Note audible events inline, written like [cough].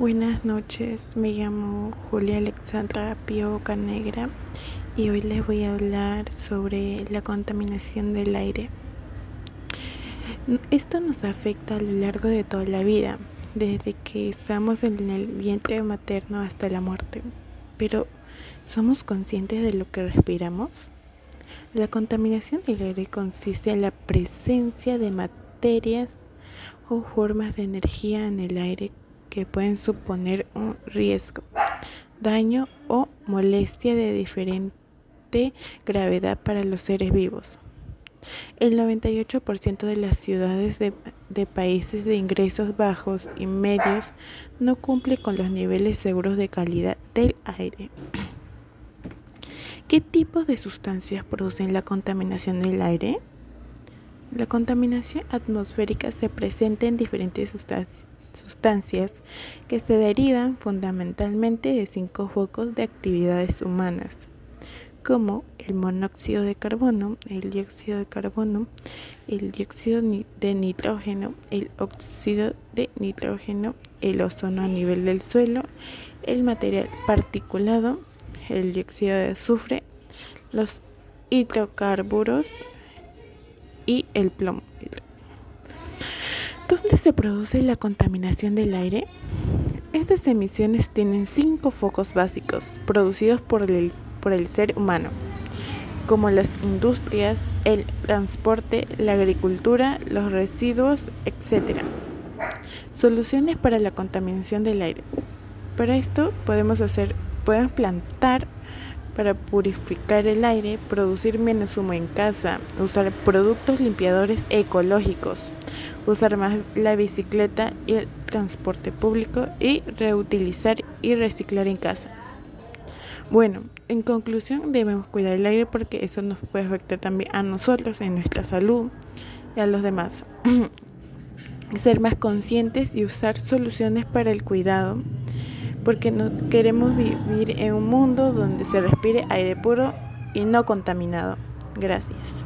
Buenas noches, me llamo Julia Alexandra Pío Canegra y hoy les voy a hablar sobre la contaminación del aire. Esto nos afecta a lo largo de toda la vida, desde que estamos en el vientre materno hasta la muerte. Pero, ¿somos conscientes de lo que respiramos? La contaminación del aire consiste en la presencia de materias o formas de energía en el aire que pueden suponer un riesgo, daño o molestia de diferente gravedad para los seres vivos. El 98% de las ciudades de, países de ingresos bajos y medios no cumple con los niveles seguros de calidad del aire. ¿Qué tipos de sustancias producen la contaminación del aire? La contaminación atmosférica se presenta en diferentes sustancias sustancias que se derivan fundamentalmente de cinco focos de actividades humanas, como el monóxido de carbono, el dióxido de carbono, el dióxido de nitrógeno, el óxido de nitrógeno, el ozono a nivel del suelo, el material particulado, el dióxido de azufre, los hidrocarburos y el plomo. ¿Dónde se produce la contaminación del aire? Estas emisiones tienen cinco focos básicos producidos por el, por el ser humano, como las industrias, el transporte, la agricultura, los residuos, etc. Soluciones para la contaminación del aire. Para esto podemos hacer, podemos plantar para purificar el aire, producir menos humo en casa, usar productos limpiadores ecológicos, usar más la bicicleta y el transporte público y reutilizar y reciclar en casa. Bueno, en conclusión debemos cuidar el aire porque eso nos puede afectar también a nosotros, en nuestra salud y a los demás. [clears throat] Ser más conscientes y usar soluciones para el cuidado porque no queremos vivir en un mundo donde se respire aire puro y no contaminado. Gracias.